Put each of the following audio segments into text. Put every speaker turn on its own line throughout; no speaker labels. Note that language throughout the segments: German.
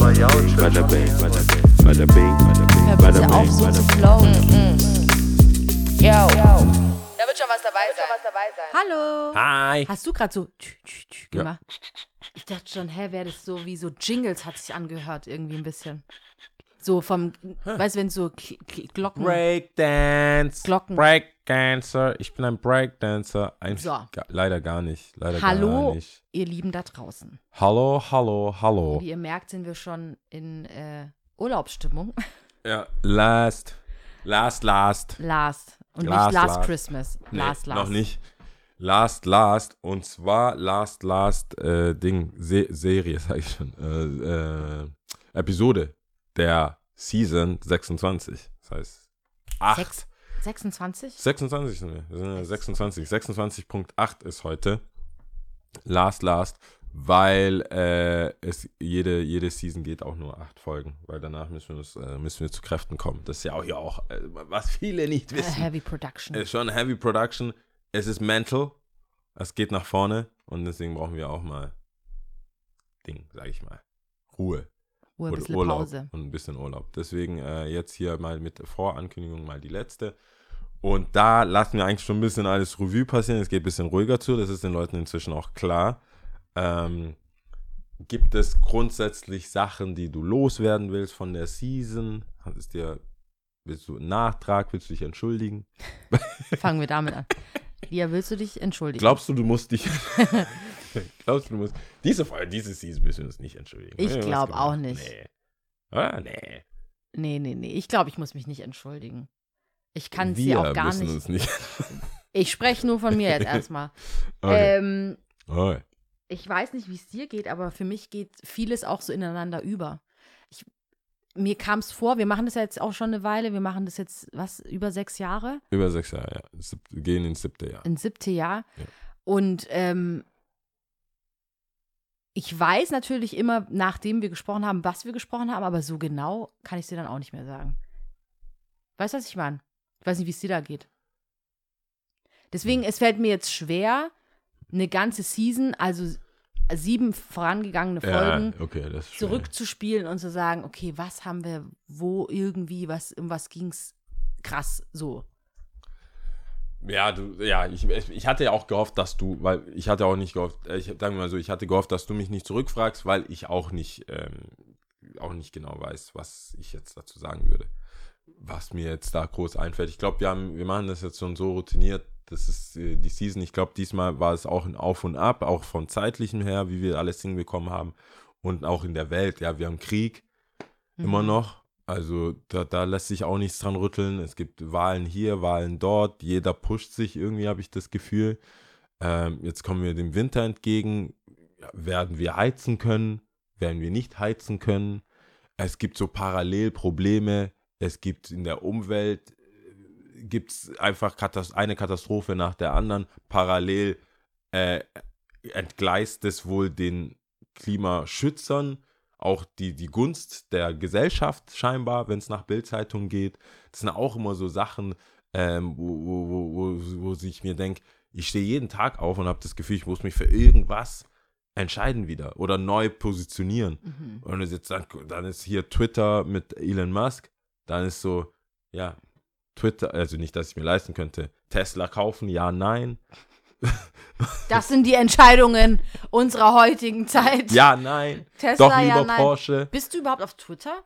Bada bing, bada bing, bada bing,
Hör
bada
bitte auf,
bing,
so zu
bing.
flowen.
Yo. Da wird schon was dabei sein.
Hallo.
Hi.
Hast du gerade so tsch, tsch, tsch gemacht? Ich dachte schon, hä, wäre das so wie so Jingles hat sich angehört irgendwie ein bisschen. So vom, weißt du, wenn so Glocken.
Breakdance.
Glocken.
Breakdancer. Ich bin ein Breakdancer. Ein,
So.
leider gar nicht. Leider
Hallo,
gar nicht.
ihr Lieben da draußen.
Hallo, hallo, hallo.
Wie ihr merkt, sind wir schon in äh, Urlaubsstimmung.
Ja, last. Last, last.
Last. Und
Last,
nicht Last
last.
Christmas.
Nee,
last, last.
Noch nicht. Last, last. Und zwar Last, last äh, Ding, Se Serie, sag ich schon. Äh, äh, Episode der Season 26. Das heißt, 8.
Sechs, 26?
26 sind wir. Wir sind ja 26. 26.8 ist heute. Last, last. Weil äh, es jede, jede Season geht auch nur acht Folgen. Weil danach müssen wir, uns, äh, müssen wir zu Kräften kommen. Das ist ja auch hier auch, äh, was viele nicht
A
wissen.
heavy Production.
Es ist schon Heavy Production. Es ist mental. Es geht nach vorne. Und deswegen brauchen wir auch mal Ding, sag ich mal. Ruhe.
Ruhe, ein
Urlaub
Pause.
und ein bisschen Urlaub. Deswegen äh, jetzt hier mal mit Vorankündigung mal die letzte. Und da lassen wir eigentlich schon ein bisschen alles Revue passieren. Es geht ein bisschen ruhiger zu. Das ist den Leuten inzwischen auch klar. Ähm, gibt es grundsätzlich Sachen, die du loswerden willst von der Season? Hat es dir, willst du einen Nachtrag? Willst du dich entschuldigen?
Fangen wir damit an. Lia, willst du dich entschuldigen?
Glaubst du, du musst dich. glaubst du, du musst. Diese Folge, diese Season müssen wir uns nicht entschuldigen.
Ich
Haben wir was
glaub
gemacht?
auch nicht.
Nee. Ah, nee.
Nee, nee, nee. Ich glaube, ich muss mich nicht entschuldigen. Ich kann sie auch gar nicht.
uns nicht.
Ich spreche nur von mir jetzt erstmal.
Okay.
Ähm,
Oh.
ich weiß nicht, wie es dir geht, aber für mich geht vieles auch so ineinander über. Ich, mir kam es vor, wir machen das ja jetzt auch schon eine Weile, wir machen das jetzt, was, über sechs Jahre?
Über sechs Jahre, ja. Sieb, gehen ins siebte Jahr.
Ein siebte Jahr.
Ja.
Und ähm, ich weiß natürlich immer, nachdem wir gesprochen haben, was wir gesprochen haben, aber so genau kann ich es dir dann auch nicht mehr sagen. Weißt du, was ich meine? Ich weiß nicht, wie es dir da geht. Deswegen, es fällt mir jetzt schwer, eine ganze Season, also sieben vorangegangene Folgen,
Ja, okay,
zurückzuspielen und zu sagen, okay, was haben wir, wo irgendwie, was, um was ging's krass so.
Ja, du, ja, ich, ich hatte ja auch gehofft, dass du, weil ich hatte auch nicht gehofft, äh, ich sagen wir mal so, ich hatte gehofft, dass du mich nicht zurückfragst, weil ich auch nicht, ähm, auch nicht genau weiß, was ich jetzt dazu sagen würde. Was mir jetzt da groß einfällt. Ich glaube, wir haben, wir machen das jetzt schon so routiniert. Das ist äh, die Season. Ich glaube, diesmal war es auch ein Auf und Ab, auch vom zeitlichen her, wie wir alles hinbekommen haben. Und auch in der Welt. Ja, wir haben Krieg immer
Mhm.
noch. Also da, da lässt sich auch nichts dran rütteln. Es gibt Wahlen hier, Wahlen dort. Jeder pusht sich irgendwie, habe ich das Gefühl. Ähm, jetzt kommen wir dem Winter entgegen. Werden wir heizen können? Werden wir nicht heizen können? Es gibt so Parallelprobleme. Es gibt in der Umwelt gibt es einfach Katast eine Katastrophe nach der anderen. Parallel äh, entgleist es wohl den Klimaschützern auch die, die Gunst der Gesellschaft scheinbar, wenn es nach Bildzeitung geht. Das sind auch immer so Sachen, ähm, wo, wo, wo, wo, ich mir denke, ich stehe jeden Tag auf und habe das Gefühl, ich muss mich für irgendwas entscheiden wieder oder neu positionieren.
Mhm.
Und jetzt dann ist hier Twitter mit Elon Musk, dann ist so, ja, Twitter, also nicht, dass ich mir leisten könnte, Tesla kaufen, ja, nein.
Das sind die Entscheidungen unserer heutigen Zeit.
Ja, nein.
Tesla,
Doch lieber
ja, nein.
Porsche.
Bist du überhaupt auf Twitter?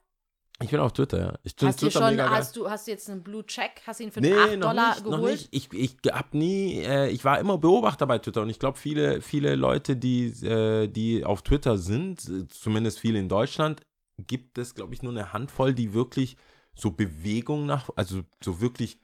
Ich bin auf Twitter, ja. Ich
Hast du
Twitter
schon, hast du, hast du jetzt einen Blue Check? Hast du ihn für
Nee,
8
noch
Dollar
nicht,
geholt?
Ich, ich hab nie, äh, ich war immer Beobachter bei Twitter und ich glaube, viele, viele Leute, die, äh, die auf Twitter sind, zumindest viele in Deutschland, gibt es, glaube ich, nur eine Handvoll, die wirklich so Bewegung nach, also so wirklich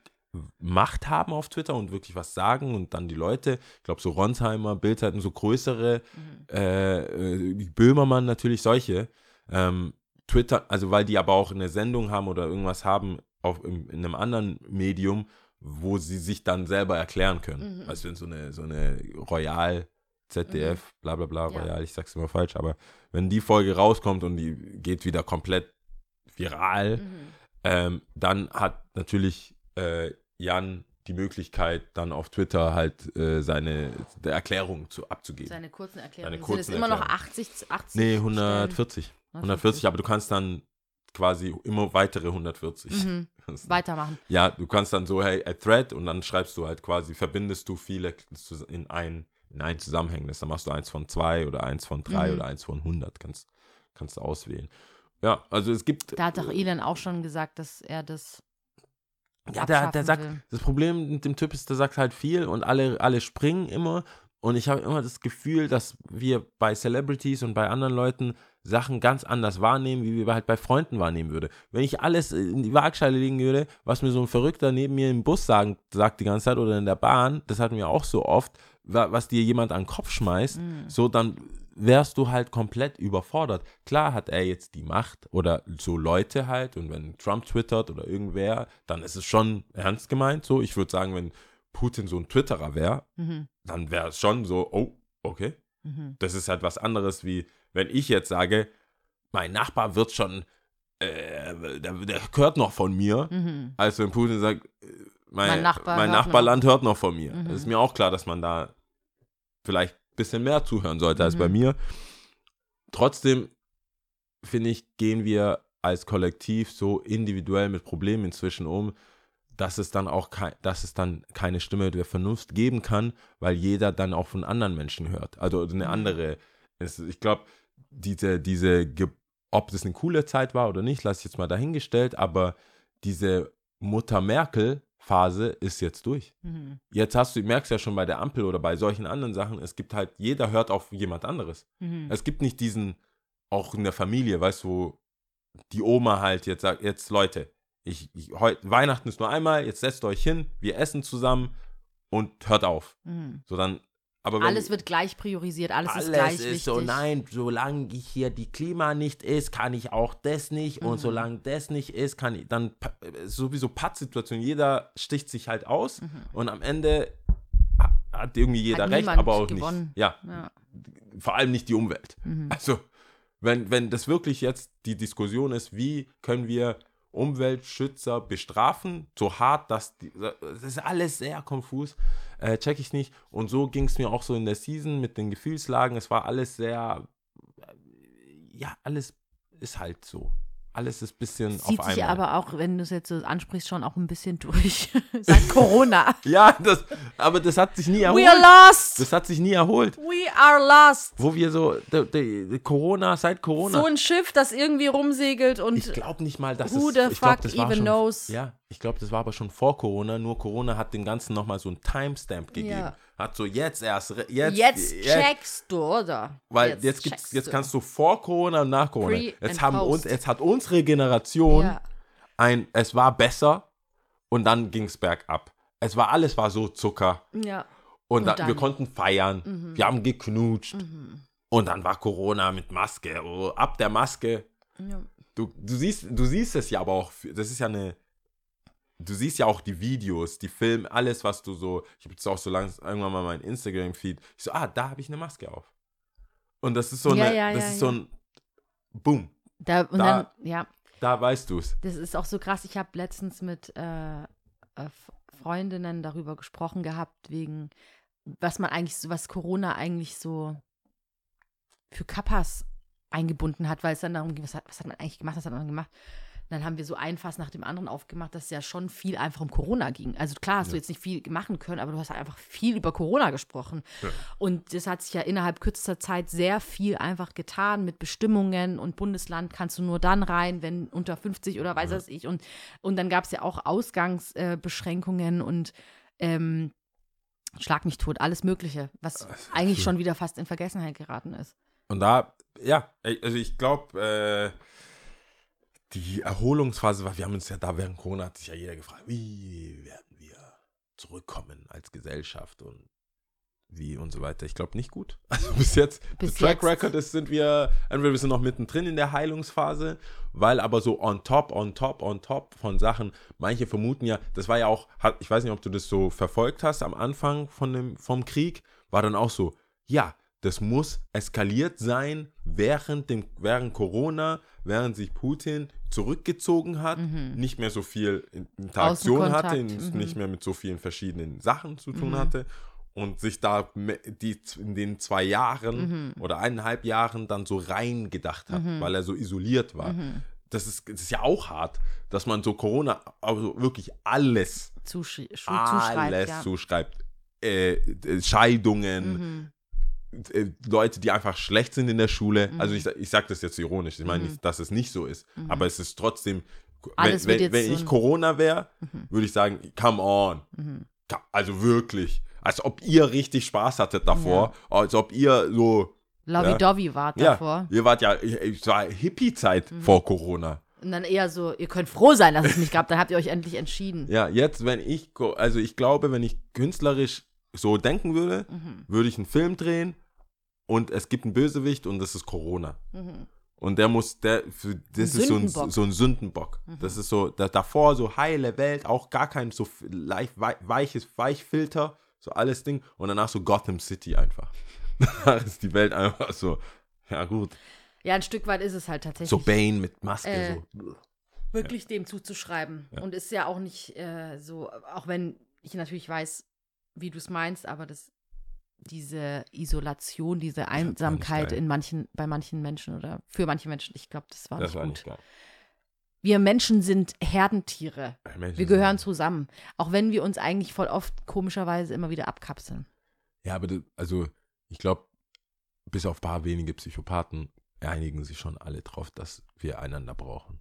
Macht haben auf Twitter und wirklich was sagen und dann die Leute, ich glaube, so Ronsheimer, Bildzeiten, so größere,
Mhm.
äh, äh, Böhmermann natürlich solche. Ähm, Twitter, also weil die aber auch eine Sendung haben oder irgendwas haben auf, in, in einem anderen Medium, wo sie sich dann selber erklären können.
Mhm.
Also wenn so eine, so eine Royal, ZDF, bla bla bla,
Ja.
Royal, ich sag's immer falsch, aber wenn die Folge rauskommt und die geht wieder komplett viral,
Mhm.
Ähm, dann hat natürlich äh, Jan die Möglichkeit, dann auf Twitter halt äh, seine Erklärung zu, abzugeben.
Seine kurzen Erklärungen.
Seine
Sind es
kurzen
immer noch
Erklärungen.
80, 80
nee,
Stellen?
140. 140, aber du kannst dann quasi immer weitere 140.
Mhm. Weitermachen.
Ja, du kannst dann so, hey, a thread und dann schreibst du halt quasi, verbindest du viele in ein, in ein zusammenhängendes. Dann machst du eins von zwei oder eins von drei
Mhm.
oder eins von 100, kannst, kannst du auswählen. Ja, also es gibt.
Da hat doch Elon auch schon gesagt, dass er das.
Ja, der, der sagt,
will.
das Problem mit dem Typ ist, der sagt halt viel und alle, alle springen immer. Und ich habe immer das Gefühl, dass wir bei Celebrities und bei anderen Leuten Sachen ganz anders wahrnehmen, wie wir halt bei Freunden wahrnehmen würde. Wenn ich alles in die Waagschale legen würde, was mir so ein Verrückter neben mir im Bus sagen, sagt die ganze Zeit oder in der Bahn, das hatten wir auch so oft, was dir jemand an den Kopf schmeißt,
Mhm.
so dann wärst du halt komplett überfordert. Klar hat er jetzt die Macht oder so Leute halt und wenn Trump twittert oder irgendwer, dann ist es schon ernst gemeint so. Ich würde sagen, wenn Putin so ein Twitterer wäre,
Mhm.
dann wäre es schon so, oh, okay.
Mhm.
Das ist halt was anderes, wie wenn ich jetzt sage, mein Nachbar wird schon, äh, der, der hört noch von mir,
Mhm.
als wenn Putin sagt, äh, mein,
Mein Nachbar
mein Nachbarland hört noch von mir.
Mhm.
Das ist mir auch klar, dass man da vielleicht ein bisschen mehr zuhören sollte als bei
Mhm.
mir. Trotzdem, finde ich, gehen wir als Kollektiv so individuell mit Problemen inzwischen um, dass es dann auch kei dass es dann keine Stimme der Vernunft geben kann, weil jeder dann auch von anderen Menschen hört. Also eine
Mhm.
andere. Es, ich glaube, diese, diese, ob das eine coole Zeit war oder nicht, lasse ich jetzt mal dahingestellt, aber diese Mutter Merkel Phase ist jetzt durch.
Mhm.
Jetzt hast du, merkst ja schon bei der Ampel oder bei solchen anderen Sachen, es gibt halt, jeder hört auf jemand anderes.
Mhm.
Es gibt nicht diesen, auch in der Familie, weißt du, wo die Oma halt jetzt sagt, jetzt Leute, ich, ich, heut, Weihnachten ist nur einmal, jetzt setzt euch hin, wir essen zusammen und hört auf.
Mhm.
So dann, wenn,
Alles wird gleich priorisiert, alles,
alles
ist gleich
ist
wichtig.
so, nein, solange ich hier die Klima nicht ist, kann ich auch das nicht.
Mhm.
Und solange das nicht ist, kann ich dann pa- sowieso Pattsituation. Jeder sticht sich halt aus
Mhm.
und am Ende ha- hat irgendwie jeder
Hat
recht, aber auch
gewonnen.
nicht. Ja,
Ja.
vor allem nicht die Umwelt.
Mhm.
Also, wenn, wenn das wirklich jetzt die Diskussion ist, wie können wir Umweltschützer bestrafen, so hart, dass die, das ist alles sehr konfus, äh, check ich nicht. Und so ging es mir auch so in der Season mit den Gefühlslagen. Es war alles sehr, äh, ja, alles ist halt so. Alles ist ein bisschen
Zieht
auf
sich
einmal.
aber auch, wenn du es jetzt so ansprichst, schon auch ein bisschen durch. Seit Corona.
ja, das, aber das hat sich nie erholt.
We are lost!
Das hat sich nie erholt.
We are lost!
Wo wir so, de, de, Corona, seit Corona.
So ein Schiff, das irgendwie rumsegelt und
Ich glaube nicht mal, dass
who
es.
the
ich glaub,
fuck
das war
even
schon,
knows?
Ja, ich glaube, das war aber schon vor Corona. Nur Corona hat dem Ganzen nochmal so einen Timestamp gegeben.
Ja.
Hat so jetzt erst. re- Jetzt,
jetzt, checkst du, oder?
Weil jetzt, gibt's,
checkst
jetzt kannst du vor Corona und nach Corona.
Pre
Jetzt, haben
post.
uns, jetzt hat unsere Generation
Ja.
ein, es war besser und dann ging es bergab. Es war alles war so Zucker.
ja.
Und,
Und
da, wir konnten feiern.
Mhm.
Wir haben geknutscht.
Mhm.
Und dann war Corona mit Maske. Oh, ab der Maske
ja.
Du, du, siehst, du siehst es ja aber auch, das ist ja eine, du siehst ja auch die Videos, die Filme, alles, was du so, ich habe jetzt auch so lange, irgendwann mal mein Instagram-Feed, ich so, ah, da habe ich eine Maske auf. Und das ist so
Ja,
eine,
ja,
das
ja,
ist so ein, boom,
Da, und
Da-
dann, ja,
da weißt du es.
das ist auch so krass. Ich habe letztens mit äh, äh, Freundinnen darüber gesprochen gehabt, wegen, was man eigentlich so, was Corona eigentlich so für Kappas eingebunden hat, weil es dann darum ging, was hat, was hat man eigentlich gemacht, was hat man gemacht. Und dann haben wir so ein Fass nach dem anderen aufgemacht, dass es ja schon viel einfach um Corona ging. Also klar hast du
Ja.
jetzt nicht viel machen können, aber du hast einfach viel über Corona gesprochen.
Ja.
Und das hat sich ja innerhalb kürzester Zeit sehr viel einfach getan mit Bestimmungen und Bundesland kannst du nur dann rein, wenn unter 50 oder weiß
Ja.
was ich. Und, und dann gab es ja auch Ausgangsbeschränkungen äh, Beschränkungen und ähm, Schlag mich tot, alles Mögliche, was eigentlich
viel.
schon wieder fast in Vergessenheit geraten ist.
Und da, ja, also ich glaube, äh, die Erholungsphase war, wir haben uns ja da während Corona, hat sich ja jeder gefragt, wie werden wir zurückkommen als Gesellschaft und wie und so weiter. Ich glaube nicht gut. Also bis jetzt,
Bis
der Track
jetzt.
Record ist, sind wir, entweder wir sind noch mittendrin in der Heilungsphase, weil aber so on top, on top, on top von Sachen, manche vermuten ja, das war ja auch, ich weiß nicht, ob du das so verfolgt hast am Anfang von dem, vom Krieg, war dann auch so, ja, das muss eskaliert sein während, dem, während Corona, während sich Putin zurückgezogen hat, nicht mehr so viel In- Interaktion hatte,
mhm.
nicht mehr mit so vielen verschiedenen Sachen zu tun
Mhm.
hatte. und sich da die in den zwei Jahren oder eineinhalb Jahren dann so rein gedacht hat, weil er so isoliert war. Das, ist, das ist ja auch hart, dass man so Corona, also wirklich alles,
Zusch
alles
zuschreibt, ja.
zuschreibt. Äh, Scheidungen,
Mhm.
Leute, die einfach schlecht sind in der Schule. Also ich, ich sage das jetzt ironisch, ich meine nicht, dass es nicht so ist, aber es ist trotzdem, wenn,
Alles
wenn, wenn
so
ich Corona wäre, würde ich sagen, come on. Ka- Also wirklich. Als ob ihr richtig Spaß hattet davor, als ob ihr so,
Lovey-Dovey wart
ja,
davor.
ihr wart ja, es war Hippie-Zeit
Mhm.
vor Corona.
Und dann eher so, ihr könnt froh sein, dass es mich gab, dann habt ihr euch endlich entschieden.
Ja, jetzt, wenn ich, also ich glaube, wenn ich künstlerisch so denken würde,
Mhm.
würde ich einen Film drehen und es gibt einen Bösewicht und das ist Corona. Und der muss, der, für, das
Ein
ist so ein,
Sündenbock.
so ein Sündenbock. Das ist so, da, davor so heile Welt, auch gar kein so leicht, wei- weiches Weichfilter, so alles Ding. Und danach so Gotham City einfach. Danach ist die Welt einfach so, ja gut.
Ja, ein Stück weit ist es halt tatsächlich.
So Bane mit Maske,
Äh,
so.
wirklich dem zuzuschreiben. Und ist ja auch nicht äh, so, auch wenn ich natürlich weiß, wie du es meinst, aber das, diese Isolation, diese Einsamkeit in manchen, bei manchen Menschen oder für manche Menschen, ich glaube, das war
Das
nicht
war
gut.
nicht geil.
Wir Menschen sind Herdentiere.
Menschen
Wir
sind-
gehören zusammen. Auch wenn wir uns eigentlich voll oft komischerweise immer wieder abkapseln.
Ja, aber das, also ich glaube, bis auf ein paar wenige Psychopathen einigen sich schon alle drauf, dass wir einander brauchen.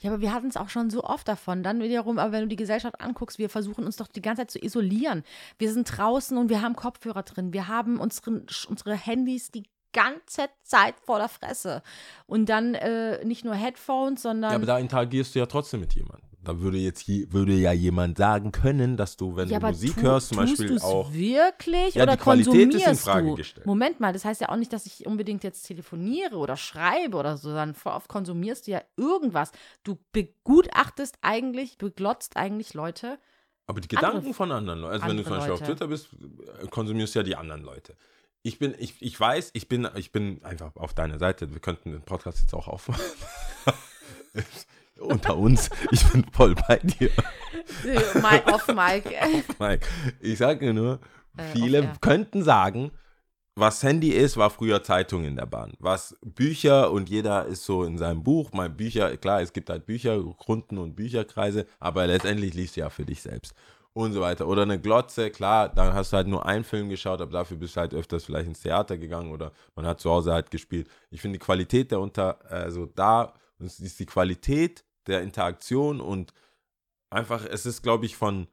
Ja, aber wir hatten es auch schon so oft davon. Dann wiederum, aber wenn du die Gesellschaft anguckst, wir versuchen uns doch die ganze Zeit zu isolieren. Wir sind draußen und wir haben Kopfhörer drin. Wir haben unseren, unsere Handys die ganze Zeit vor der Fresse. Und dann äh, nicht nur Headphones, sondern.
Ja, aber da interagierst du ja trotzdem mit jemandem. Da würde jetzt je, würde ja jemand sagen können, dass du, wenn
Ja,
du Musik
tu-
hörst, zum Beispiel auch.
wirklich
Ja,
oder
die Qualität ist in Frage
du?
gestellt.
Moment mal, das heißt ja auch nicht, dass ich unbedingt jetzt telefoniere oder schreibe oder so, sondern voll oft konsumierst du ja irgendwas. Du begutachtest eigentlich, beglotzt eigentlich Leute.
Aber die
Andere-
Gedanken von anderen Leuten. Also wenn du zum
andere
Beispiel auf
Leute.
Twitter bist, äh, konsumierst du ja die anderen Leute. Ich bin, ich, ich weiß, ich bin, ich bin einfach auf deiner Seite. Wir könnten den Podcast jetzt auch aufmachen. Unter uns. Ich bin voll bei dir.
Mal off Mike.
Mike, ich sage nur,
Äh,
viele
off-air.
könnten sagen, was Handy ist, war früher Zeitung in der Bahn. Was Bücher und jeder ist so in seinem Buch. Mal Bücher, klar, es gibt halt Bücherrunden und Bücherkreise, aber letztendlich liest du ja für dich selbst. Und so weiter. Oder eine Glotze, klar, dann hast du halt nur einen Film geschaut, aber dafür bist du halt öfters vielleicht ins Theater gegangen oder man hat zu Hause halt gespielt. Ich finde die Qualität der unter, also da, ist die Qualität der Interaktion und einfach, es ist, glaube ich, von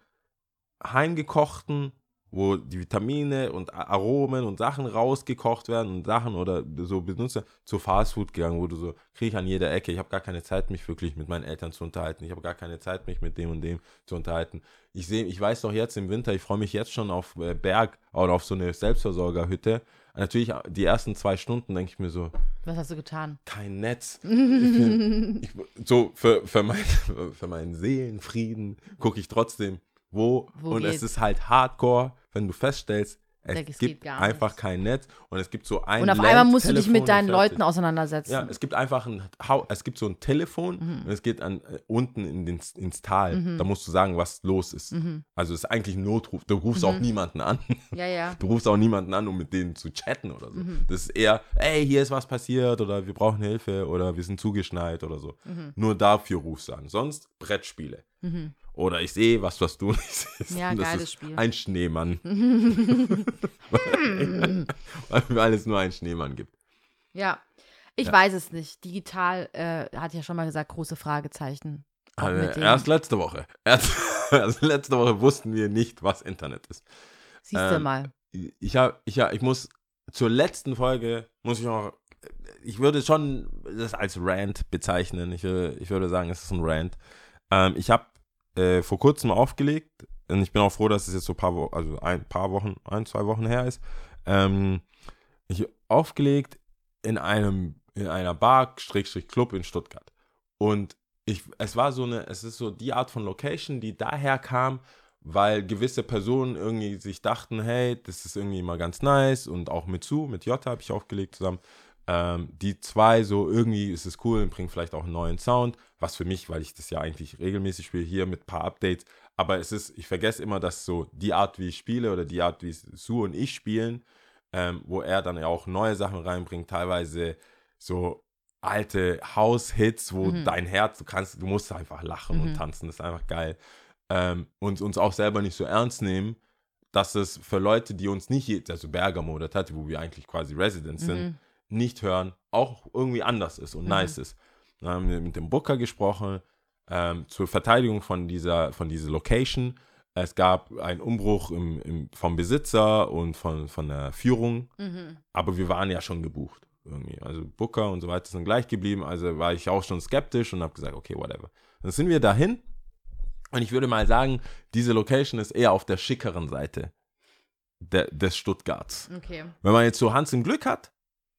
heimgekochten, wo die Vitamine und Aromen und Sachen rausgekocht werden und Sachen oder so benutzt zu Fastfood gegangen, wo du so, kriege ich an jeder Ecke, ich habe gar keine Zeit, mich wirklich mit meinen Eltern zu unterhalten, ich habe gar keine Zeit, mich mit dem und dem zu unterhalten. Ich sehe, ich weiß doch jetzt im Winter, ich freue mich jetzt schon auf äh, Berg oder auf so eine Selbstversorgerhütte. Natürlich, äh, die ersten zwei Stunden denke ich mir so,
Was hast du getan?
kein Netz. Ich bin, ich, so für, für, mein, für meinen Seelenfrieden gucke ich trotzdem, wo.
Wo
und es
geht's?
ist halt hardcore, wenn du feststellst, es
geht
gibt einfach
nichts.
kein Netz und es gibt so ein
Und auf einmal musst du dich mit deinen. Leuten auseinandersetzen.
Ja, es gibt einfach ein es gibt so ein Telefon
Mhm.
und es geht an, äh, unten in den, ins Tal. Da musst du sagen, was los ist.
Mhm.
Also es ist eigentlich ein Notruf. Du rufst auch niemanden an.
ja, ja.
Du rufst auch niemanden an, um mit denen zu chatten oder so.
Mhm.
Das ist eher, ey, hier ist was passiert oder wir brauchen Hilfe oder wir sind zugeschneit oder so.
Mhm.
Nur dafür rufst du an. Sonst Brettspiele. Oder ich sehe was, was du nicht siehst.
Ja,
Und das
geiles
ist
Spiel.
Ein Schneemann. Weil es nur einen Schneemann gibt.
Ja. Ich weiß es nicht. Digital äh, hat ja schon mal gesagt, große Fragezeichen.
Also, erst letzte Woche. Erst, also letzte Woche wussten wir nicht, was Internet ist.
Siehst du
ähm,
mal.
ich habe, ich, hab- ich muss zur letzten Folge, muss ich noch, ich würde schon das als Rant bezeichnen. Ich würde, ich würde sagen, es ist ein Rant. Ähm, ich habe äh, vor kurzem aufgelegt und ich bin auch froh, dass es jetzt so ein paar Wochen, also ein paar Wochen, ein, zwei Wochen her ist. Ähm, ich aufgelegt in einem, in einer Bar, Schrägstrich Club in Stuttgart. Und ich, es war so eine, es ist so die Art von Location, die daher kam, weil gewisse Personen irgendwie sich dachten, hey, das ist irgendwie mal ganz nice und auch mit zu, mit Jota habe ich aufgelegt zusammen. Ähm, die zwei so irgendwie ist es cool und bringt vielleicht auch einen neuen Sound, was für mich, weil ich das ja eigentlich regelmäßig spiele, hier mit ein paar Updates Aber es ist, ich vergesse immer, dass so die Art, wie ich spiele oder die Art, wie Sue und ich spielen, ähm, wo er dann ja auch neue Sachen reinbringt, teilweise so alte House-Hits, wo
Mhm.
dein Herz, du kannst, du musst einfach lachen
Mhm.
und tanzen, das ist einfach geil. Ähm, und uns auch selber nicht so ernst nehmen, dass es für Leute, die uns nicht, also Bergamo oder Tati, wo wir eigentlich quasi Residents sind,
Mhm.
Nicht hören, auch irgendwie anders ist und
Mhm.
nice ist. Dann haben wir mit dem Booker gesprochen, ähm, zur Verteidigung von dieser, von dieser Location. Es gab einen Umbruch im, im, vom Besitzer und von, von der Führung,
Mhm.
aber wir waren ja schon gebucht. Irgendwie. Also Booker und so weiter sind gleich geblieben, also war ich auch schon skeptisch und habe gesagt, okay, whatever. Dann sind wir dahin und ich würde mal sagen, diese Location ist eher auf der schickeren Seite der, des Stuttgarts.
Okay.
Wenn man jetzt so Hans im Glück hat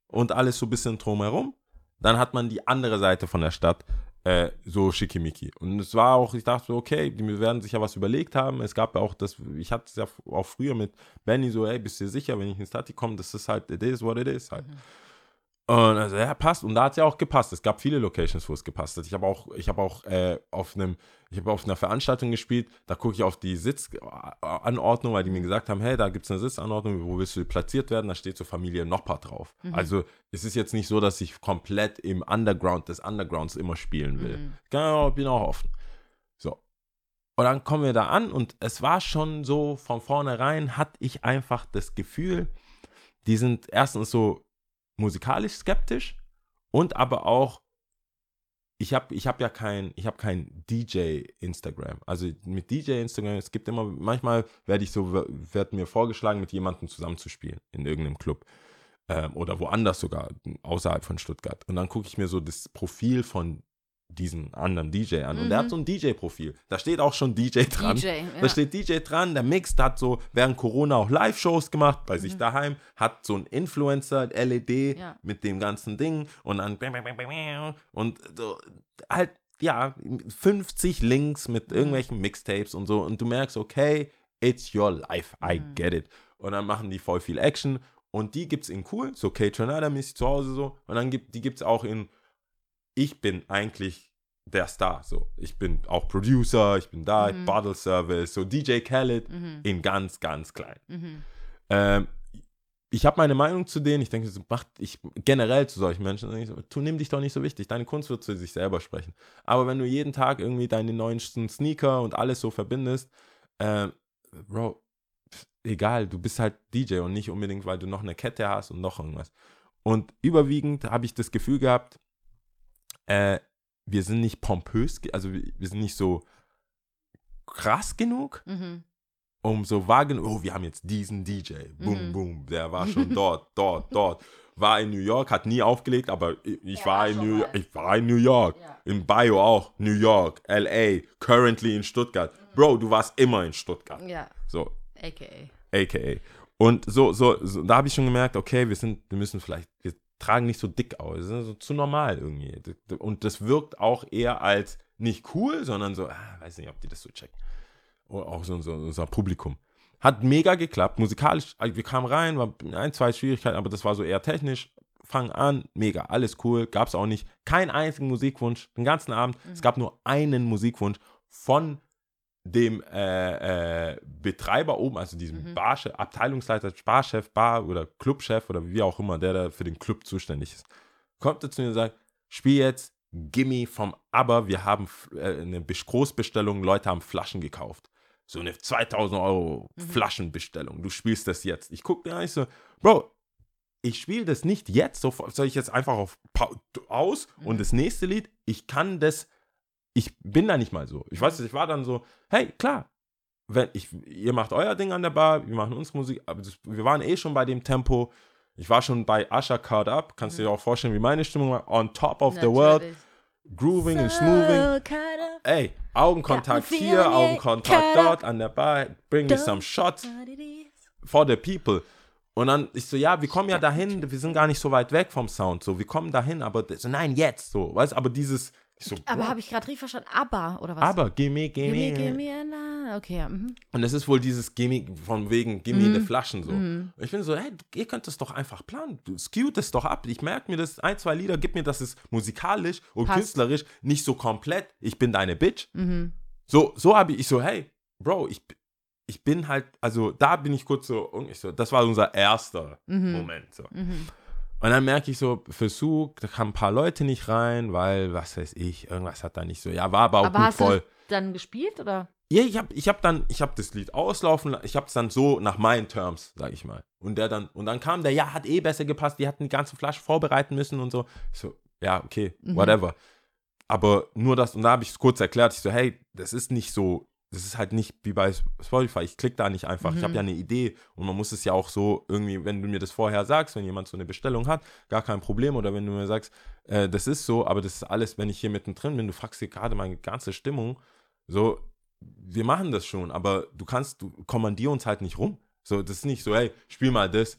und alles so ein bisschen drumherum, dann hat man die andere Seite von der Stadt äh, so schickimicki. Und es war auch, ich dachte so, okay, die werden sich ja was überlegt haben. Es gab ja auch das, ich hatte es ja auch früher mit Benny so, ey, bist du sicher, wenn ich ins Stati komme, das ist halt, it is what it is halt. Und also, ja, passt. Und da hat es ja auch gepasst. Es gab viele Locations, wo es gepasst hat. Ich habe auch, ich habe auch äh, auf einem, ich habe auf einer Veranstaltung gespielt, da gucke ich auf die Sitzanordnung, weil die mir gesagt haben, hey, da gibt es eine Sitzanordnung, wo willst du platziert werden? Da steht so Familie Nopper drauf. Also es ist jetzt nicht so, dass ich komplett im Underground des Undergrounds immer spielen will.
Mhm.
Genau, bin auch offen. So. Und dann kommen wir da an und es war schon so, von vornherein hatte ich einfach das Gefühl, die sind erstens so musikalisch skeptisch und aber auch ich habe ich hab ja kein ich habe kein DJ Instagram. Also mit DJ Instagram, es gibt immer manchmal werde ich so wird mir vorgeschlagen mit jemandem zusammenzuspielen in irgendeinem Club ähm, oder woanders sogar außerhalb von Stuttgart und dann gucke ich mir so das Profil von diesen anderen DJ an und der
Mhm.
hat so ein DJ Profil. Da steht auch schon DJ dran.
DJ, ja.
Da steht DJ dran, der mixt, hat so während Corona auch Live-Shows gemacht bei sich daheim, hat so ein Influencer, LED
Mhm. Ja.
mit dem ganzen Ding und dann und so halt, ja, 50 Links
Mhm.
mit irgendwelchen Mixtapes und so und du merkst, okay, it's your life, I
Mhm.
get it. Und dann machen die voll viel Action und die gibt's in cool, so K-Tronada-mäßig zu Hause so und dann gibt, die gibt's auch in ich bin eigentlich der Star. So, ich bin auch Producer, ich bin da,
Mhm.
Bottle Service, so DJ Khaled
Mhm.
in ganz, ganz klein.
Mhm.
Ähm, ich habe meine Meinung zu denen. Ich denke, so, macht ich generell zu solchen Menschen. ich So, tu, nimm dich doch nicht so wichtig. Deine Kunst wird zu sich selber sprechen. Aber wenn du jeden Tag irgendwie deine neuesten Sneaker und alles so verbindest, ähm, Bro, egal, du bist halt DJ und nicht unbedingt, weil du noch eine Kette hast und noch irgendwas. Und überwiegend habe ich das Gefühl gehabt, äh, wir sind nicht pompös, also wir sind nicht so krass genug,
Mhm.
um so wagen, oh, wir haben jetzt diesen DJ, boom,
Mhm.
boom, der war schon dort, dort, dort, war in New York, hat nie aufgelegt, aber ich,
Er
war, in New,
mal.
ich war in New York,
Ja.
in Bio auch, New York, LA, currently in Stuttgart. Bro, du warst immer in Stuttgart.
Ja,
So,
aka.
aka. Und so, so, so da habe ich schon gemerkt, okay, wir sind, wir müssen vielleicht, wir tragen nicht so dick aus, so zu normal irgendwie. Und das wirkt auch eher als nicht cool, sondern so, ah, weiß nicht, ob die das so checken. Oder auch so, so unser Publikum. Hat mega geklappt, musikalisch, also wir kamen rein, war ein, zwei Schwierigkeiten, aber das war so eher technisch. Fang an, mega, alles cool, gab es auch nicht. Keinen einzigen Musikwunsch, den ganzen Abend. Es gab nur einen Musikwunsch von dem äh, äh, Betreiber oben, also diesem
Mhm.
Barchef, Abteilungsleiter, Barchef, Bar oder Clubchef oder wie auch immer, der da für den Club zuständig ist, kommt er zu mir und sagt, spiel jetzt Gimme vom Aber, wir haben äh, eine Bes- Großbestellung, Leute haben Flaschen gekauft. So eine 2000 Euro
Mhm.
Flaschenbestellung, du spielst das jetzt. Ich gucke dir an, ich so, Bro, ich spiele das nicht jetzt, sofort, soll ich jetzt einfach auf Pa- aus und
Mhm.
das nächste Lied, ich kann das ich bin da nicht mal so. Ich weiß, ich war dann so, hey, klar, wenn ich, ihr macht euer Ding an der Bar, wir machen uns Musik, aber das, wir waren eh schon bei dem Tempo. Ich war schon bei Usher Card Up, kannst du dir auch vorstellen, wie meine Stimmung war, on top of the world,
Natürlich.
grooving and smoothing. Ey, Augenkontakt hier, Augenkontakt dort an der Bar, bring me some shots for the people. Und dann, ich so, ja, wir kommen ja dahin, wir sind gar nicht so weit weg vom Sound, so, wir kommen dahin, aber so, nein, jetzt, so, weißt aber dieses, so,
Aber habe ich gerade richtig verstanden? Aber, oder was?
aber, gimme, gimme,
Gimme, gimme, na. Okay, ja. Mhm.
Und es ist wohl dieses Gimme, von wegen Gimme
Mhm.
the Flaschen so.
Mhm.
Ich bin so, hey, ihr könnt das doch einfach planen. Du skew das doch ab. Ich merke mir das, ein, zwei Lieder, gib mir, dass es musikalisch und
Passt.
künstlerisch nicht so komplett, ich bin deine Bitch.
Mhm.
So, so habe ich, ich so, hey, Bro, ich, ich bin halt, also da bin ich kurz so, ich so das war unser erster
Mhm.
Moment. So. Und dann merke ich so, Versuch, da kamen ein paar Leute nicht rein, weil, was weiß ich, irgendwas hat da nicht so, ja, war aber auch
Aber
gut
hast
voll.
du dann gespielt oder?
Ja, ich habe ich hab dann, ich habe das Lied auslaufen, la- ich habe es dann so nach meinen Terms, sag ich mal. Und der dann, und dann kam der, ja, hat eh besser gepasst, die hatten die ganze Flasche vorbereiten müssen und so. Ich so, ja, okay,
Mhm.
whatever. Aber nur das, und da habe ich es kurz erklärt, ich so, hey, das ist nicht so, das ist halt nicht wie bei Spotify, ich klicke da nicht einfach, ich habe
Mhm.
ja eine Idee und man muss es ja auch so irgendwie, wenn du mir das vorher sagst, wenn jemand so eine Bestellung hat, gar kein Problem, oder wenn du mir sagst, äh, das ist so, aber das ist alles, wenn ich hier mittendrin bin, du fragst dir gerade meine ganze Stimmung, so, wir machen das schon, aber du kannst, du kommandier uns halt nicht rum. So, das ist nicht so, hey, spiel mal das.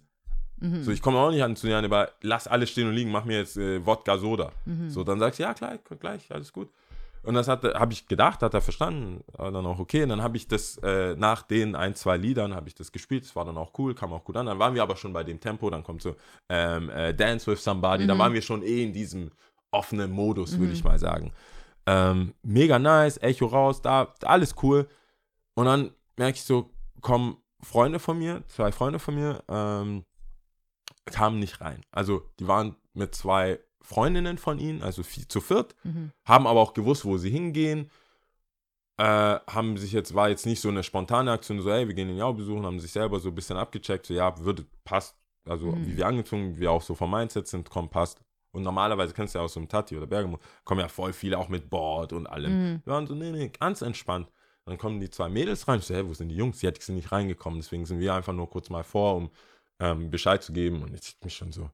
Mhm.
So, ich komme auch nicht an zu dir, aber lass alles stehen und liegen, mach mir jetzt äh, Wodka Soda.
Mhm.
So, dann sagst du, ja, klar, gleich, alles gut. Und das habe ich gedacht, hat er verstanden, war dann auch okay. Und dann habe ich das äh, nach den ein, zwei Liedern habe ich das gespielt. Das war dann auch cool, kam auch gut an. Dann waren wir aber schon bei dem Tempo, dann kommt so ähm, äh, Dance with Somebody. Dann
Mhm.
waren wir schon eh in diesem offenen Modus, würde
Mhm.
ich mal sagen. Ähm, mega nice, Echo raus, da, alles cool. Und dann merke ich so, kommen Freunde von mir, zwei Freunde von mir, ähm, kamen nicht rein. Also die waren mit zwei Freundinnen von ihnen, also vi- zu viert,
Mhm.
haben aber auch gewusst, wo sie hingehen. Äh, haben sich jetzt, war jetzt nicht so eine spontane Aktion, so, ey, wir gehen den Jau besuchen, haben sich selber so ein bisschen abgecheckt, so, ja, würde, passt. Also,
Mhm.
wie wir angezogen, wie wir auch so vom Mindset sind, komm, passt. Und normalerweise kennst du ja aus so einem Tati oder Bergamo, kommen ja voll viele auch mit Board und allem.
Mhm.
Wir waren so, nee, nee, ganz entspannt. Dann kommen die zwei Mädels rein. Ich so, hä, wo sind die Jungs? Die sind nicht reingekommen. Deswegen sind wir einfach nur kurz mal vor, um ähm, Bescheid zu geben. Und jetzt mich schon so.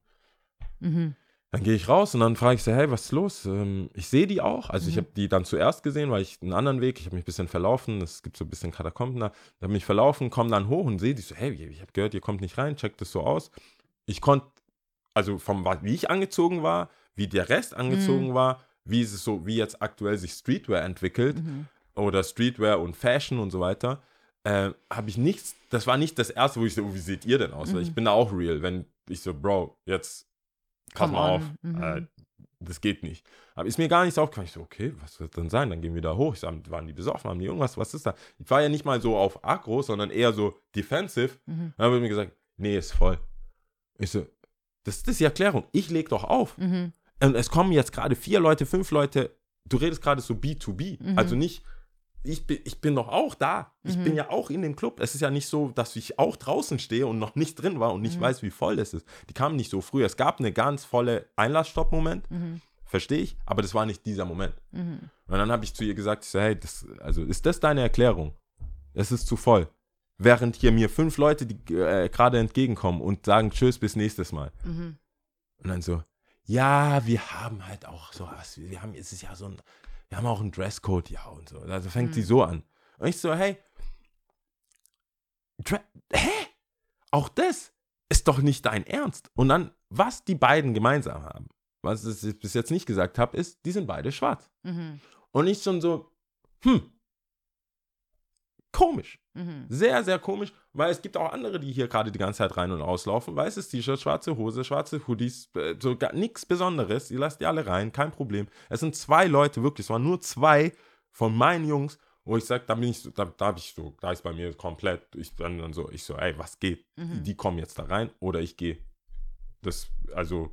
Mhm.
Dann gehe ich raus und dann frage ich so, hey, was ist los? Ähm, ich sehe die auch. Also ich
Mhm.
habe die dann zuerst gesehen, weil ich einen anderen Weg, ich habe mich ein bisschen verlaufen. Es gibt so ein bisschen Katakomben da. Da habe mich verlaufen, komme dann hoch und sehe die so, hey, ich habe gehört, ihr kommt nicht rein, checkt das so aus. Ich konnte, also vom, wie ich angezogen war, wie der Rest angezogen war, wie es so, wie jetzt aktuell sich Streetwear entwickelt
Mhm.
oder Streetwear und Fashion und so weiter, äh, habe ich nichts, das war nicht das erste, wo ich so, oh, wie seht ihr denn aus? Weil
Mhm.
ich bin da auch real, wenn ich so, Bro, jetzt pass
Come
mal auf,
Mhm.
äh, das geht nicht. Aber ist mir gar nichts aufgefallen. Ich so, okay, was wird denn sein? Dann gehen wir da hoch. Ich so, waren die besoffen, haben die irgendwas, was ist da? Ich war ja nicht mal so auf aggro, sondern eher so defensive.
Mhm.
Dann wird mir gesagt, nee, ist voll. Ich so, das, das ist die Erklärung. Ich leg doch auf.
Mhm.
Und es kommen jetzt gerade vier Leute, fünf Leute. Du redest gerade so B2B.
Mhm.
Also nicht, ich bin, ich bin doch auch da. Ich
Mhm.
bin ja auch in dem Club. Es ist ja nicht so, dass ich auch draußen stehe und noch nicht drin war und nicht
Mhm.
weiß, wie voll es ist. Die kamen nicht so früh. Es gab eine ganz volle Einlassstopp-Moment.
Mhm.
Verstehe ich, aber das war nicht dieser Moment.
Mhm.
Und dann habe ich zu ihr gesagt, ich so, hey, das, also ist das deine Erklärung? Es ist zu voll. Während hier mir fünf Leute die äh, gerade entgegenkommen und sagen Tschüss, bis nächstes Mal.
Mhm.
Und dann so, ja, wir haben halt auch sowas. Wir haben, es ist ja so ein, wir haben auch einen Dresscode, ja, und so. Also fängt sie
Mhm.
so an. Und ich so, hey, Dre hä? Auch das ist doch nicht dein Ernst. Und dann, was die beiden gemeinsam haben, was ich bis jetzt nicht gesagt habe, ist, die sind beide schwarz.
Mhm.
Und ich schon so, hm, komisch.
Mhm.
Sehr, sehr komisch, weil es gibt auch andere, die hier gerade die ganze Zeit rein und auslaufen. Weißes T-Shirt, schwarze Hose, schwarze Hoodies, äh, so gar nichts Besonderes. Ihr lasst die alle rein, kein Problem. Es sind zwei Leute, wirklich, es waren nur zwei von meinen Jungs, wo ich sage, da bin ich so, da, da ich so, da ist bei mir komplett, ich bin dann so, ich so, ey, was geht?
Mhm.
Die kommen jetzt da rein oder ich gehe. Das, also,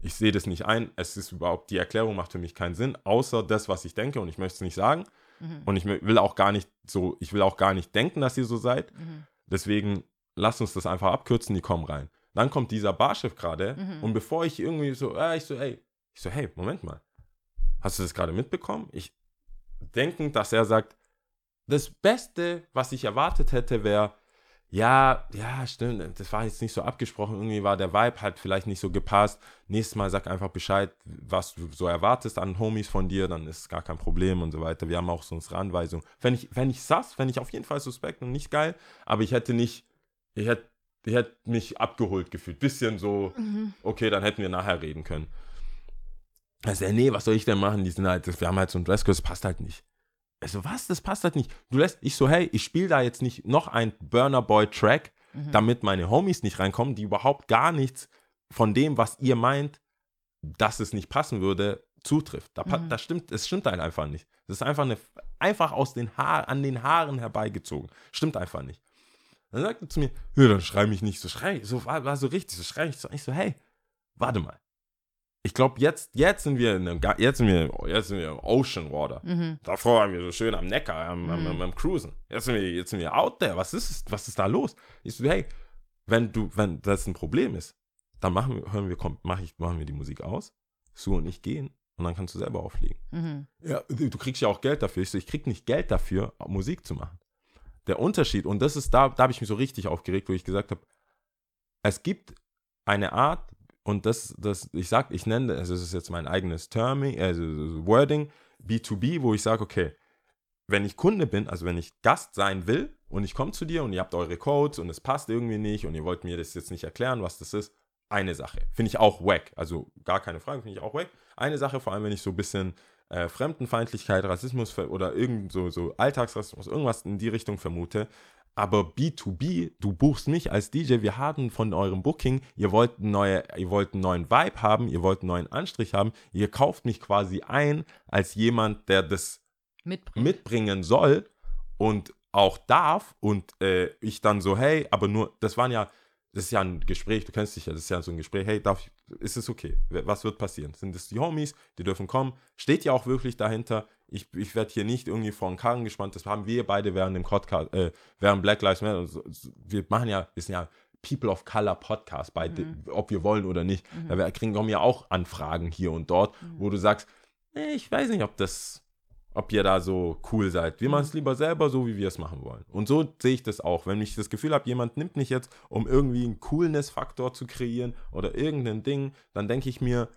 ich sehe das nicht ein. Es ist überhaupt, die Erklärung macht für mich keinen Sinn, außer das, was ich denke und ich möchte es nicht sagen.
Mhm.
Und ich will auch gar nicht so, ich will auch gar nicht denken, dass ihr so seid.
Mhm.
Deswegen lasst uns das einfach abkürzen, die kommen rein. Dann kommt dieser Barchef gerade
Mhm.
und bevor ich irgendwie so, äh, ich so, ey, ich so, hey, Moment mal. Hast du das gerade mitbekommen? Ich denkend, dass er sagt, das Beste, was ich erwartet hätte, wäre, ja, ja, stimmt, das war jetzt nicht so abgesprochen, irgendwie war der Vibe halt vielleicht nicht so gepasst. Nächstes Mal sag einfach Bescheid, was du so erwartest an Homies von dir, dann ist gar kein Problem und so weiter. Wir haben auch so unsere Anweisung. Wenn ich, wenn ich sass, wenn ich auf jeden Fall suspekt und nicht geil, aber ich hätte nicht, ich hätte, ich hätte mich abgeholt gefühlt. Bisschen so,
Mhm.
okay, dann hätten wir nachher reden können. Also, nee, was soll ich denn machen? Die sind halt, wir haben halt so einen Dresscode, das passt halt nicht. Also, was? Das passt halt nicht. Du lässt, ich so, hey, ich spiele da jetzt nicht noch ein Burner Boy Track,
Mhm.
damit meine Homies nicht reinkommen, die überhaupt gar nichts von dem, was ihr meint, dass es nicht passen würde, zutrifft. Da,
Mhm.
das stimmt, es stimmt halt einfach nicht. Das ist einfach eine einfach aus den Haar, an den Haaren herbeigezogen. Stimmt einfach nicht. Dann sagt er zu mir, ja, dann schrei mich nicht so, schrei, so war, war so richtig, so schrei ich so, ich so, hey, warte mal. Ich glaube, jetzt, jetzt sind wir in einem, jetzt sind wir, jetzt sind wir im Ocean Water.
Mhm.
Davor waren wir so schön am Neckar, am, am, am, am Cruisen. Jetzt sind, wir, jetzt sind wir out there. Was ist, was ist da los? Ich so, hey, wenn du, wenn das ein Problem ist, dann machen wir, hören wir, komm, mach ich, machen wir die Musik aus. Sue und ich gehen und dann kannst du selber auflegen.
Mhm.
Ja, du, du kriegst ja auch Geld dafür. Ich so, ich krieg nicht Geld dafür, Musik zu machen. Der Unterschied, und das ist da, da habe ich mich so richtig aufgeregt, wo ich gesagt habe, es gibt eine Art, und das, das, ich sag, ich nenne, also das ist jetzt mein eigenes Terming, also Wording, B2B, wo ich sage, okay, wenn ich Kunde bin, also wenn ich Gast sein will und ich komme zu dir und ihr habt eure Codes und es passt irgendwie nicht und ihr wollt mir das jetzt nicht erklären, was das ist, eine Sache. Finde ich auch wack. Also gar keine Frage, finde ich auch wack. Eine Sache, vor allem wenn ich so ein bisschen äh, Fremdenfeindlichkeit, Rassismus oder irgend so, so Alltagsrassismus, irgendwas in die Richtung vermute. Aber B2B, du buchst mich als DJ, wir haben von eurem Booking, ihr wollt, neue, ihr wollt einen neuen Vibe haben, ihr wollt einen neuen Anstrich haben, ihr kauft mich quasi ein als jemand, der das
Mitbringen.
mitbringen soll und auch darf und äh, ich dann so, hey, aber nur, das waren ja, das ist ja ein Gespräch, du kennst dich ja, das ist ja so ein Gespräch, hey, darf ich, ist es okay? Was wird passieren? Sind es die Homies, die dürfen kommen? Steht ja auch wirklich dahinter, ich, ich werde hier nicht irgendwie vor den Karren gespannt, das haben wir beide während dem Podcast, äh, während Black Lives Matter, wir machen ja, wir sind ja People of Color Podcast, bei, ob wir wollen oder nicht, da wir- kriegen wir ja auch Anfragen hier und dort, wo du sagst, nee, ich weiß nicht, ob das ob ihr da so cool seid. Wir machen es lieber selber so, wie wir es machen wollen. Und so sehe ich das auch. Wenn ich das Gefühl habe, jemand nimmt mich jetzt, um irgendwie einen Coolness-Faktor zu kreieren oder irgendein Ding, dann denke ich mir,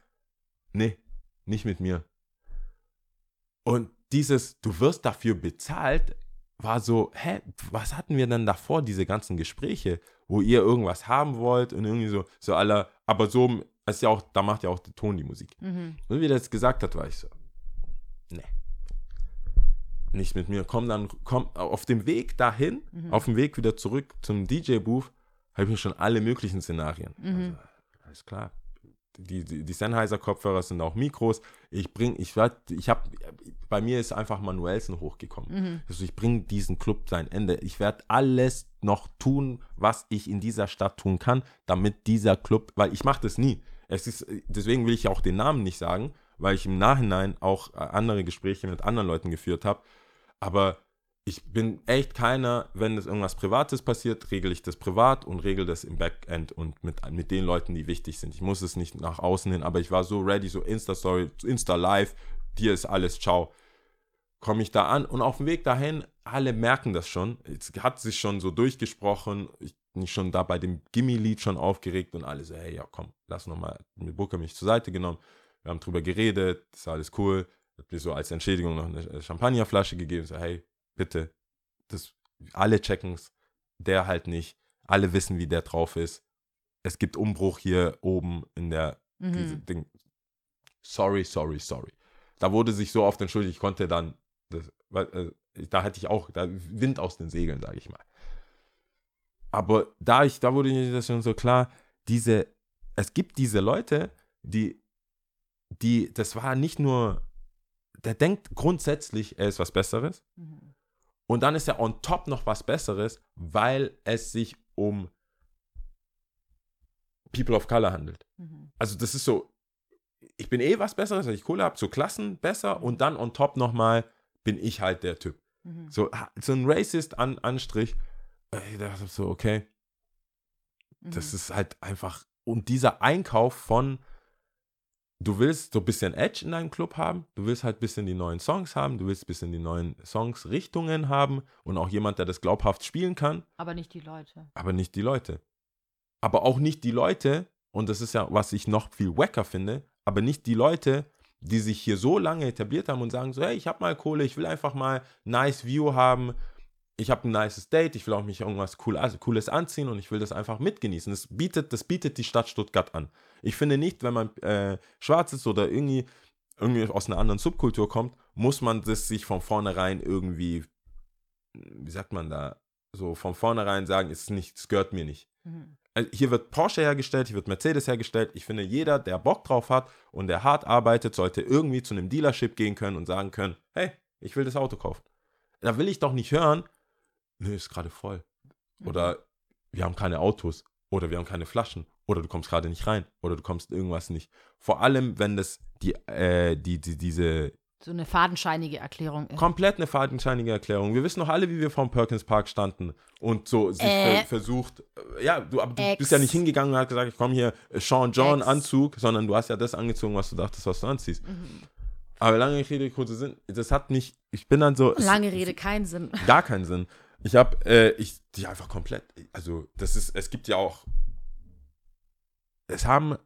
nee, nicht mit mir. Und dieses, du wirst dafür bezahlt, war so, hä, was hatten wir denn davor, diese ganzen Gespräche, wo ihr irgendwas haben wollt und irgendwie so, so aller, aber so, ist ja auch, da macht ja auch der Ton die Musik.
Mhm.
Und wie er das gesagt hat, war ich so, nee. Nicht mit mir. Komm dann, komm, auf dem Weg dahin, auf dem Weg wieder zurück zum DJ-Booth, habe ich mir schon alle möglichen Szenarien. Also, alles klar. Die, die, die Sennheiser-Kopfhörer sind auch Mikros. Ich bring, ich werd, ich habe, bei mir ist einfach Manuelsen hochgekommen. Also ich bringe diesen Club sein Ende. Ich werde alles noch tun, was ich in dieser Stadt tun kann, damit dieser Club, weil ich mache das nie. Es ist, deswegen will ich auch den Namen nicht sagen, weil ich im Nachhinein auch äh, andere Gespräche mit anderen Leuten geführt habe. Aber ich bin echt keiner, wenn es irgendwas Privates passiert, regel ich das privat und regel das im Backend und mit, mit den Leuten, die wichtig sind. Ich muss es nicht nach außen hin, aber ich war so ready, so Insta-Story, Insta-Live, dir ist alles, ciao. Komme ich da an und auf dem Weg dahin, alle merken das schon. Es hat sich schon so durchgesprochen. Ich bin schon da bei dem Gimme-Lied schon aufgeregt und alle so, hey, ja komm, lass nochmal, mit Booker mich zur Seite genommen. Wir haben drüber geredet, ist alles cool. Hat mir so als Entschädigung noch eine Champagnerflasche gegeben. So, hey, bitte, das, alle checken's, der halt nicht. Alle wissen, wie der drauf ist. Es gibt Umbruch hier oben in der
Mhm.
Ding. Sorry, sorry, sorry. Da wurde sich so oft entschuldigt, ich konnte dann, das, weil, äh, da hatte ich auch da Wind aus den Segeln, sage ich mal. Aber da ich, da wurde mir das schon so klar, diese, es gibt diese Leute, die, die, das war nicht nur, der denkt grundsätzlich, er ist was Besseres.
Mhm.
Und dann ist er on top noch was Besseres, weil es sich um People of Color handelt.
Mhm.
Also das ist so, ich bin eh was Besseres, weil ich Kohle habe, so Klassen besser und dann on top nochmal bin ich halt der Typ.
Mhm.
So, so ein Racist-Anstrich. Ich dachte so, okay, das
Mhm.
ist halt einfach, und dieser Einkauf von, du willst so ein bisschen Edge in deinem Club haben, du willst halt ein bisschen die neuen Songs haben, du willst ein bisschen die neuen Songs-Richtungen haben und auch jemand, der das glaubhaft spielen kann,
Aber nicht die Leute.
aber nicht die Leute. Aber auch nicht die Leute, und das ist ja, was ich noch viel wacker finde, aber nicht die Leute, die sich hier so lange etabliert haben und sagen so, hey, ich habe mal Kohle, ich will einfach mal nice View haben, ich habe ein nices Date, ich will auch mich irgendwas cool, also Cooles anziehen und ich will das einfach mitgenießen. Das bietet, das bietet die Stadt Stuttgart an. Ich finde nicht, wenn man äh, schwarz ist oder irgendwie, irgendwie aus einer anderen Subkultur kommt, muss man das sich von vornherein irgendwie, wie sagt man da, so von vornherein sagen, es ist nicht, es gehört mir nicht.
Mhm.
Also hier wird Porsche hergestellt, hier wird Mercedes hergestellt. Ich finde, jeder, der Bock drauf hat und der hart arbeitet, sollte irgendwie zu einem Dealership gehen können und sagen können, hey, ich will das Auto kaufen. Da will ich doch nicht hören, nö, ist gerade voll. Oder wir haben keine Autos. Oder wir haben keine Flaschen. Oder du kommst gerade nicht rein. Oder du kommst irgendwas nicht. Vor allem, wenn das die, äh, die, die, diese
So eine fadenscheinige Erklärung ist.
komplett eine fadenscheinige Erklärung. Wir wissen doch alle, wie wir vor dem Perkins Park standen und so sich
Äh.
ver versucht. äh, Ja, du, aber du
Ex.
bist ja nicht hingegangen und hast gesagt, ich komme hier äh, Sean John
Ex.
Anzug, sondern du hast ja das angezogen, was du dachtest, was du anziehst.
Mhm.
Aber lange Rede, kurzer Sinn, das hat nicht, ich bin dann so. es-
Lange Rede, keinen Sinn.
Gar keinen Sinn. Ich habe, äh, ich, die einfach komplett, also das ist, es gibt ja auch, es haben,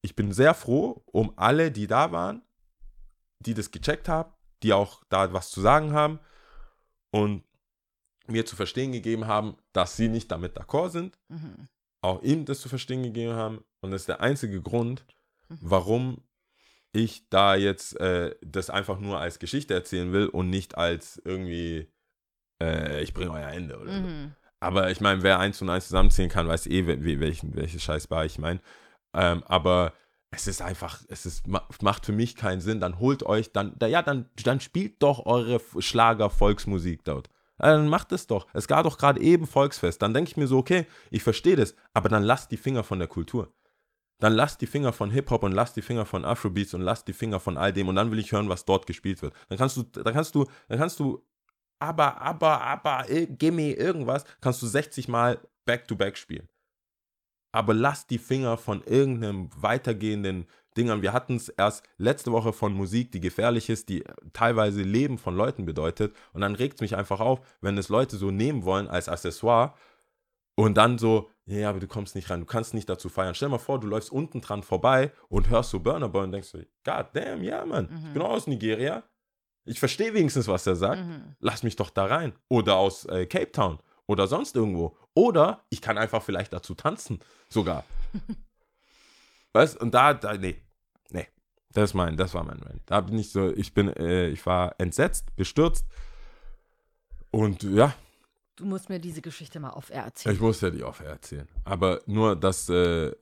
ich bin sehr froh um alle, die da waren, die das gecheckt haben, die auch da was zu sagen haben und mir zu verstehen gegeben haben, dass sie nicht damit d'accord sind,
Mhm.
auch ihm das zu verstehen gegeben haben und das ist der einzige Grund,
Mhm.
warum ich da jetzt äh, das einfach nur als Geschichte erzählen will und nicht als irgendwie, äh, ich bringe euer Ende oder so.
Mhm.
Aber ich meine, wer eins und eins zusammenzählen kann, weiß eh, welchen, welche Scheißbar ich meine. Ähm, aber es ist einfach, es ist, ma- macht für mich keinen Sinn. Dann holt euch, dann, da, ja, dann, dann spielt doch eure Schlager-Volksmusik dort. Ja, Dann macht es doch. Es gab doch gerade eben Volksfest. Dann denke ich mir so, okay, ich verstehe das, aber dann lasst die Finger von der Kultur. Dann lasst die Finger von Hip-Hop und lasst die Finger von Afrobeats und lasst die Finger von all dem und dann will ich hören, was dort gespielt wird. Dann kannst du, dann kannst du, dann kannst du aber, aber, aber, äh, gimme irgendwas, kannst du 60 Mal Back-to-Back spielen. Aber lass die Finger von irgendeinem weitergehenden Dingern. Wir hatten es erst letzte Woche von Musik, die gefährlich ist, die teilweise Leben von Leuten bedeutet. Und dann regt es mich einfach auf, wenn es Leute so nehmen wollen als Accessoire und dann so, ja, aber du kommst nicht rein, du kannst nicht dazu feiern. Stell dir mal vor, du läufst unten dran vorbei und hörst so Burner Boy und denkst so, God damn, ja, Mann, ich bin auch aus Nigeria. Ich verstehe wenigstens, was er sagt
Mhm.
lass mich doch da rein. Oder aus äh, Cape Town oder sonst irgendwo. Oder ich kann einfach vielleicht dazu tanzen, sogar. weißt und da, da, nee, nee, das ist mein, das war mein Rant. Da bin ich so, ich bin, äh, ich war entsetzt, bestürzt und ja,
Du musst mir diese Geschichte mal auf R erzählen.
ich muss ja die off erzählen. Aber nur, dass äh,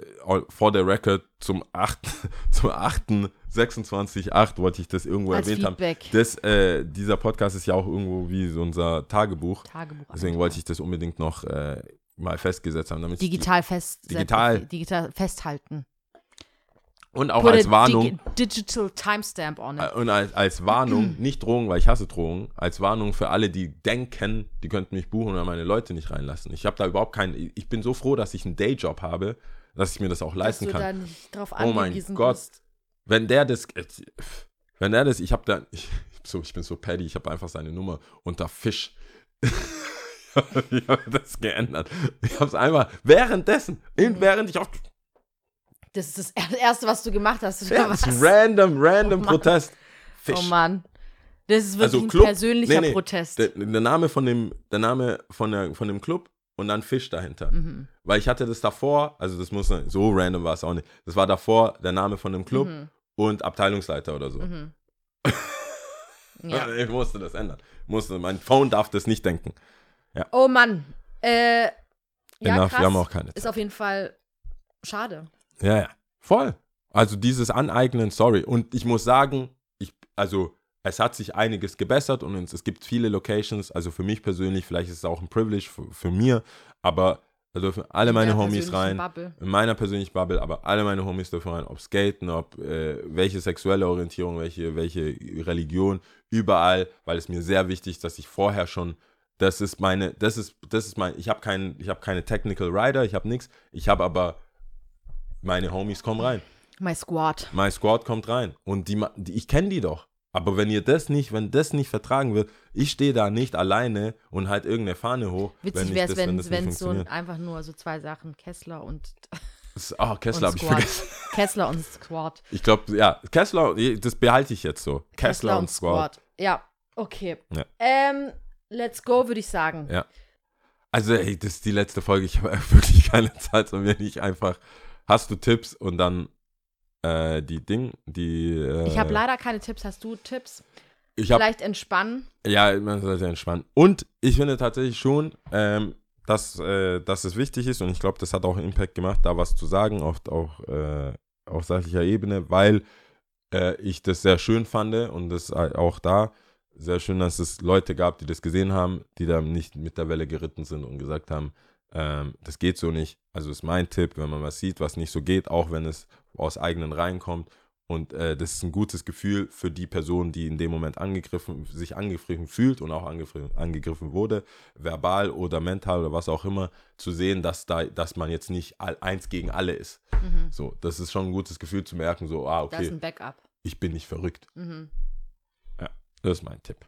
vor der Record zum 8. zum 8. 26. 8 wollte ich das irgendwo
Als
erwähnt haben.
Feedback.
Das, äh, dieser Podcast ist ja auch irgendwo wie so unser Tagebuch.
Tagebuch.
Deswegen wollte ich das unbedingt noch äh, mal festgesetzt haben. Damit
digital fest
Digital.
digital festhalten.
Und auch
Put
als Warnung.
digi- digital timestamp on
äh,
it.
Und als, als Warnung, nicht Drohung, weil ich hasse Drohungen, als Warnung für alle, die denken, die könnten mich buchen oder meine Leute nicht reinlassen. Ich habe da überhaupt keinen, ich bin so froh, dass ich einen Dayjob habe, dass ich mir das auch
Dass
leisten
du
kann.
da nicht drauf
Oh mein Gott.
bist.
Wenn der das, äh, wenn der das, ich habe da, ich, so, ich bin so paddy, ich habe einfach seine Nummer unter Fisch. ich habe das geändert. Ich habe es einfach währenddessen, in, während ich auf,
Das ist das er- Erste, was du gemacht hast. Oder
ja,
was?
das ist random, random
Oh.
Protest. Fisch.
Oh Mann. Das ist wirklich
Also
ein
Club-
persönlicher
nee, nee,
Protest.
Der, der Name von dem, der Name von, der, von dem Club und dann Fisch dahinter.
Mhm.
Weil ich hatte das davor, also das muss so random war es auch nicht. Das war davor der Name von dem Club
Mhm.
und Abteilungsleiter oder so.
Mhm. ja.
Ich musste das ändern. Musste, mein Phone darf das nicht denken.
Oh Mann. Äh, ja,
Enough,
krass.
wir haben auch keine Zeit.
Ist auf jeden Fall schade.
Ja, ja. Voll. Also dieses Aneignen, sorry. Und ich muss sagen, ich, also es hat sich einiges gebessert und es, es gibt viele Locations. Also für mich persönlich, vielleicht ist es auch ein Privilege für, für mir, aber da dürfen alle meine Homies rein.
Bubble.
In meiner persönlichen Bubble, aber alle meine Homies dürfen rein, ob Skaten, ob äh, welche sexuelle Orientierung, welche, welche Religion, überall, weil es mir sehr wichtig ist, dass ich vorher schon, das ist meine, das ist, das ist mein, ich habe kein, ich habe keine Technical Rider, ich habe nichts, ich habe aber meine Homies kommen rein,
My Squad.
mein Squad kommt rein und die, die ich kenne die doch. Aber wenn ihr das nicht, wenn das nicht vertragen wird, ich stehe da nicht alleine und halt irgendeine Fahne hoch.
Witzig wäre es, wenn
das
wenn es so einfach nur so zwei Sachen, Kessler und,
Ah, Kessler
und
habe ich
Squad.
vergessen.
Kessler und Squad.
Ich glaube, ja, Kessler, das behalte ich jetzt so. Kessler, und Squad.
Ja, okay.
Ja.
Ähm, let's go, würde ich sagen.
Ja. Also, ey, das ist die letzte Folge. Ich habe wirklich keine Zeit, um mir nicht einfach. Hast du Tipps und dann äh, die Ding, die. Äh,
Ich habe leider keine Tipps. Hast du Tipps?
Ich habe
Vielleicht entspannen.
Ja, man sollte entspannen. Und ich finde tatsächlich schon, ähm, dass, äh, dass es wichtig ist und ich glaube, das hat auch einen Impact gemacht, da was zu sagen, oft auch äh, auf sachlicher Ebene, weil äh, ich das sehr schön fand und das auch da sehr schön, dass es Leute gab, die das gesehen haben, die da nicht mit der Welle geritten sind und gesagt haben, ähm, das geht so nicht. Also ist mein Tipp, wenn man was sieht, was nicht so geht, auch wenn es aus eigenen Reihen kommt. Und äh, das ist ein gutes Gefühl für die Person, die in dem Moment angegriffen, sich angegriffen fühlt und auch angegriffen, angegriffen wurde, verbal oder mental oder was auch immer, zu sehen, dass da, dass man jetzt nicht all, eins gegen alle ist.
Mhm.
So, das ist schon ein gutes Gefühl zu merken, so, ah,
Da ist
okay,
ein Backup.
ich bin nicht verrückt.
Mhm.
Das ist mein Tipp.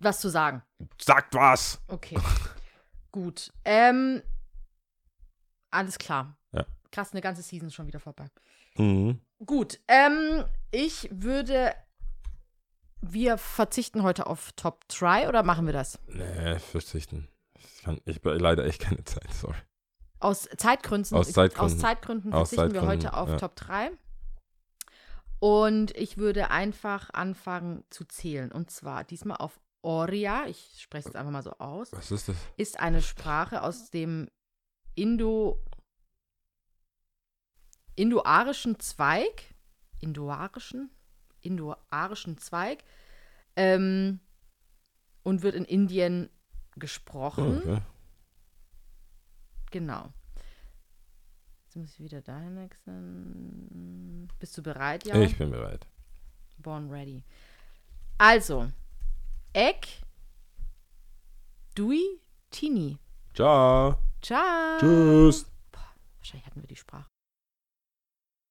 Was zu sagen.
Sagt was!
Okay. Gut. Ähm, alles klar.
Ja.
Krass, eine ganze Season ist schon wieder vorbei.
Mhm.
Gut. Ähm, ich würde. Wir verzichten heute auf Top Try oder machen wir das?
Nee, verzichten. Ich kann ich habe leider echt keine Zeit, sorry.
Aus Zeitgründen,
Aus Zeitgründen.
aus Zeitgründen
Aus
verzichten wir
Zeitgründen,
heute auf
ja.
Top 3. Und ich würde einfach anfangen zu zählen. Und zwar diesmal auf Oria, ich spreche es einfach mal so aus,
Was ist das?
ist eine Sprache aus dem Indo indoarischen Zweig, indoarischen, indoarischen Zweig ähm, und wird in Indien gesprochen.
Okay.
Genau. Jetzt muss ich wieder dahin wechseln. Bist du bereit, ja?
Ich bin bereit.
Born ready. Also, Egg, Dui, Tini.
Ciao.
Ciao.
Tschüss.
Wahrscheinlich hatten wir die Sprache.